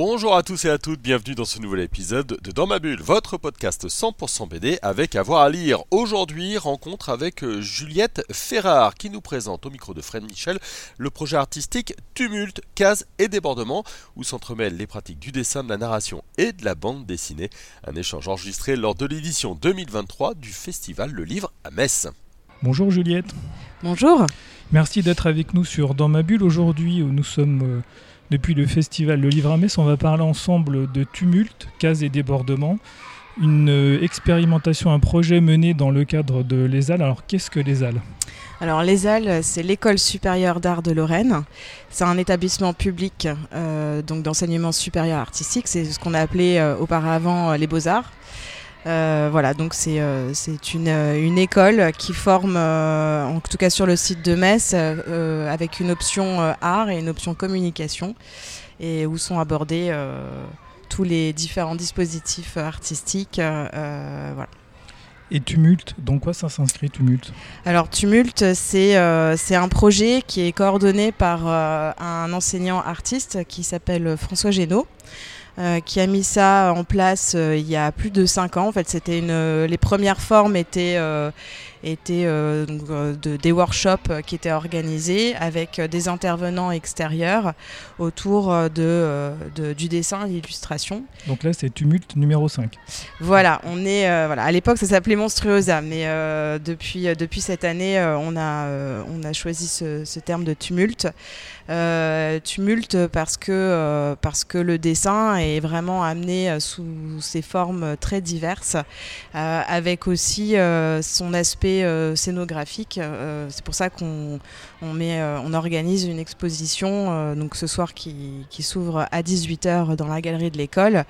Bonjour à tous et à toutes, bienvenue dans ce nouvel épisode de Dans ma bulle, votre podcast 100% BD avec avoir à lire. Aujourd'hui, rencontre avec euh, Juliette Ferrard qui nous présente au micro de Fred Michel le projet artistique Tumulte, Cases et Débordements où s'entremêlent les pratiques du dessin, de la narration et de la bande dessinée. Un échange enregistré lors de l'édition 2023 du festival Le Livre à Metz. Bonjour Juliette. Bonjour. Merci d'être avec nous sur Dans ma bulle aujourd'hui où nous sommes euh, depuis le festival Le Livre à Metz. On va parler ensemble de tumulte, cases et débordements. Une euh, expérimentation, un projet mené dans le cadre de l'ESAL. Alors qu'est-ce que l'ESAL Alors l'ESAL, c'est l'École supérieure d'art de Lorraine. C'est un établissement public euh, donc d'enseignement supérieur artistique. C'est ce qu'on a appelé euh, auparavant les beaux-arts. Euh, voilà, donc c'est euh, une, euh, une école qui forme, en tout cas sur le site de Metz, avec une option art et une option communication, et où sont abordés tous les différents dispositifs artistiques. voilà. Et tumulte, dans quoi ça s'inscrit tumulte Alors Tumulte, c'est euh, un projet qui est coordonné par euh, un enseignant artiste qui s'appelle François Génaud. Euh, qui a mis ça en place euh, il y a plus de cinq ans. En fait, c'était une. euh, les premières formes étaient euh, étaient de- des workshops qui étaient organisés avec des intervenants extérieurs autour de, de- du dessin et de l'illustration. Donc là c'est tumulte numéro 5. Voilà, on est voilà. À l'époque, ça s'appelait Monstruosa, mais depuis depuis cette année, on a on a choisi ce, ce terme de tumulte. Euh, tumulte parce que euh, parce que le dessin est vraiment amené euh, sous ses formes très diverses, avec aussi son aspect scénographique. C'est pour ça qu'on on met on organise une exposition donc ce soir qui, qui s'ouvre à 18h dans la galerie de l'école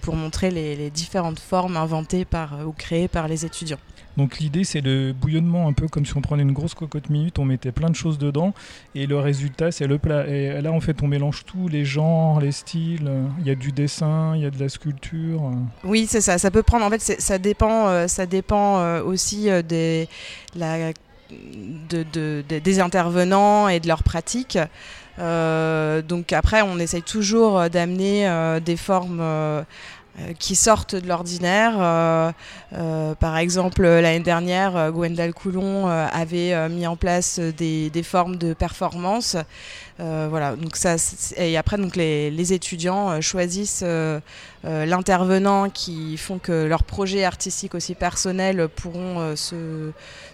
pour montrer les, les différentes formes inventées par, ou créées par les étudiants. Donc l'idée c'est le bouillonnement un peu comme si on prenait une grosse cocotte minute, on mettait plein de choses dedans et le résultat c'est le plat. Et là en fait on mélange tout, les genres, les styles, il y a du dessin, il y a de la sculpture. euh. Oui, c'est ça. Ça peut prendre. En fait, ça dépend. aussi des intervenants et de leurs pratiques. Euh, donc après, on essaye toujours euh, d'amener des formes. Qui sortent de l'ordinaire. Euh, euh, par exemple, l'année dernière, euh, Gwendal Coulon euh, avait euh, mis en place euh, des formes de performance. Euh, voilà, donc ça, et après, donc les, les étudiants euh, choisissent euh, l'intervenant qui font que leurs projets artistiques aussi personnels pourront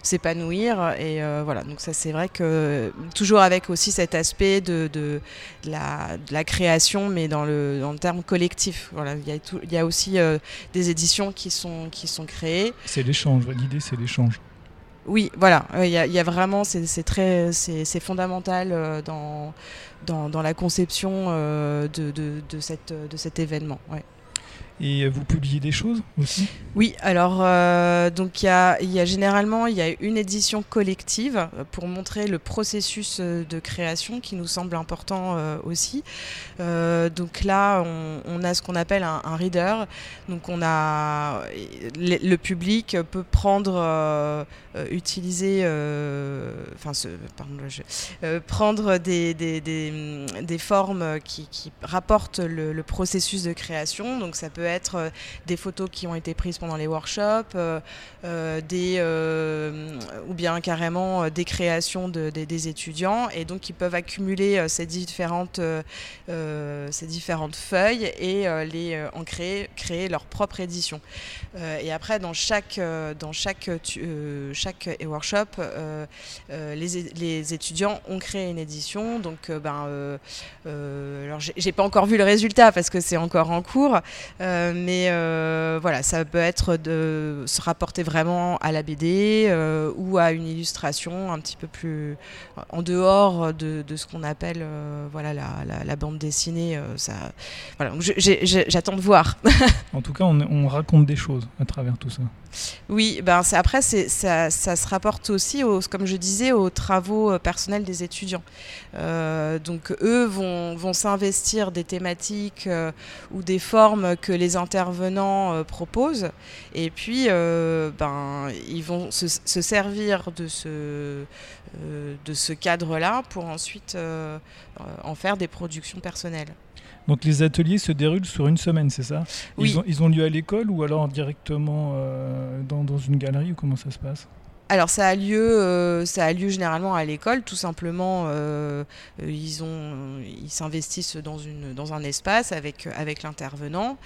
s'épanouir. Et voilà donc ça c'est vrai que toujours avec aussi cet aspect de, de, la, création mais dans le, dans le terme collectif. Voilà il y a, y a aussi des éditions qui sont qui sont créées. C'est l'échange, l'idée c'est l'échange. Oui, voilà, euh, il y, a- il y a vraiment, c'est très, c'est fondamental euh, dans, dans, dans la conception euh, de, de, cette, de cet événement. Et vous publiez des choses aussi Oui, alors euh, donc il y a, généralement il y a une édition collective euh, pour montrer le processus euh, de création qui nous semble important aussi. Donc là, on, a ce qu'on appelle un, reader. Donc on a le, public peut prendre, utiliser, enfin pardon, je- prendre des, des, des, des formes qui, qui rapportent le, le processus de création. Donc ça peut être euh, des photos qui ont été prises pendant les workshops, euh, euh, des, ou bien carrément des créations de- des- étudiants. Et donc ils peuvent accumuler ces, différentes, ces différentes feuilles et les, en créer, créer leur propre édition. Et après, dans chaque, dans chaque, chaque workshop, les, les étudiants ont créé une édition. Donc, ben, alors j'ai pas encore vu le résultat parce que c'est encore en cours, euh, mais euh, voilà, ça peut être de se rapporter vraiment à la BD euh, ou à une illustration un petit peu plus en dehors de, ce qu'on appelle voilà la, bande dessinée. ça, voilà, j'attends de voir. En tout cas on raconte des choses à travers tout ça. Oui, ben c'est après c'est ça, ça, se rapporte aussi, aux, comme je disais, aux travaux euh, personnels des étudiants. Euh, donc eux vont, vont s'investir des thématiques euh, ou des formes que les intervenants euh, proposent, et puis ben ils vont se, se servir de ce de ce cadre-là pour ensuite en faire des productions personnelles. Donc les ateliers se déroulent sur une semaine, c'est ça? Oui. ils, ont, ils ont lieu à l'école ou alors directement euh, dans, une galerie ou comment ça se passe? Alors ça a lieu, euh, ça a lieu généralement à l'école, tout simplement. euh, euh, ils ont, ils s'investissent dans une, dans un espace avec avec l'intervenant.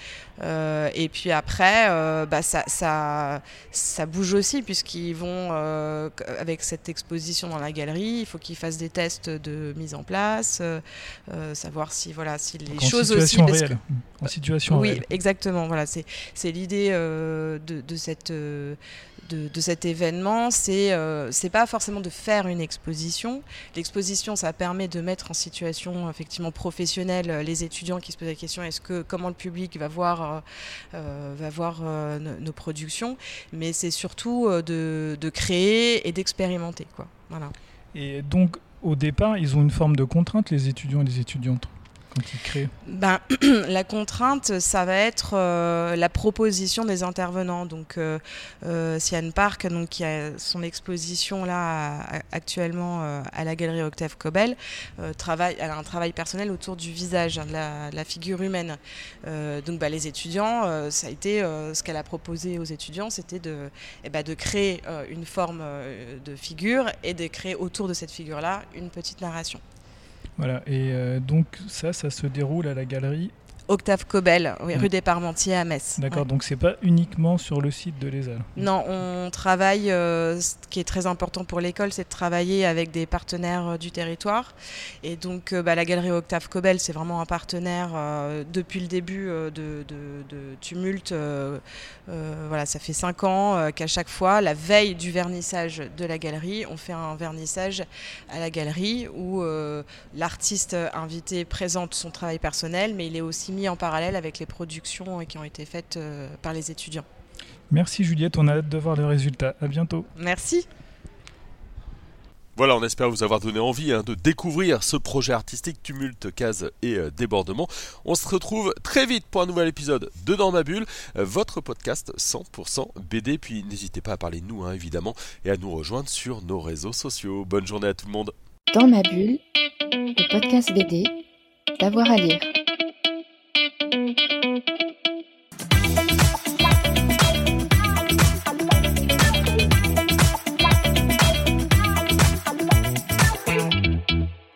Euh, et puis après, bah, ça, ça, ça bouge aussi puisqu'ils vont avec cette exposition dans la galerie, il faut qu'ils fassent des tests de mise en place, savoir si voilà si les Donc, en choses aussi. situation que- réelle. En situation oui, réelle. exactement. Voilà, c'est c'est l'idée de, de cette de, de cet événement. C'est euh, pas forcément de faire une exposition. L'exposition, ça permet de mettre en situation effectivement professionnelle euh, les étudiants qui se posent la question est-ce que comment le public va voir euh, euh, va voir nos, productions. Mais c'est surtout de, de créer et d'expérimenter. Voilà. Et donc au départ, ils ont une forme de contrainte, les étudiants et les étudiantes, Ben, la contrainte, ça va être euh, la proposition des intervenants. Donc, euh, euh, Park, donc, qui a son exposition là actuellement euh, à la galerie Octave Cobel, travaille, elle a un travail personnel autour du visage, hein, de, la, figure humaine. Donc, bah, les étudiants, ça a été ce qu'elle a proposé aux étudiants, c'était de, eh ben, de créer une forme de figure et de créer autour de cette figure-là une petite narration. Voilà. Et euh, donc ça, ça se déroule à la galerie. Octave Cobel, oui, Mm. rue des Parmentiers à Metz. D'accord. Ouais. Donc c'est pas uniquement sur le site de l'ESAL. Non, on travaille, euh, ce qui est très important pour l'école, c'est de travailler avec des partenaires euh, du territoire. Et donc euh, bah, la galerie Octave Cobel, c'est vraiment un partenaire depuis le début de, de- de Tumulte. voilà, ça fait cinq ans qu'à chaque fois, la veille du vernissage de la galerie, on fait un vernissage à la galerie où l'artiste invité présente son travail personnel, mais il est aussi mis en parallèle avec les productions qui ont été faites euh, par les étudiants. Merci Juliette, on a hâte de voir les résultats. À bientôt. Merci. Voilà, on espère vous avoir donné envie hein, de découvrir ce projet artistique Tumulte, Case et euh, Débordement. On se retrouve très vite pour un nouvel épisode de Dans ma bulle, euh, votre podcast 100% BD. Puis n'hésitez pas à parler de nous, hein, évidemment, et à nous rejoindre sur nos réseaux sociaux. Bonne journée à tout le monde. Dans ma bulle, le podcast BD, d'avoir à lire.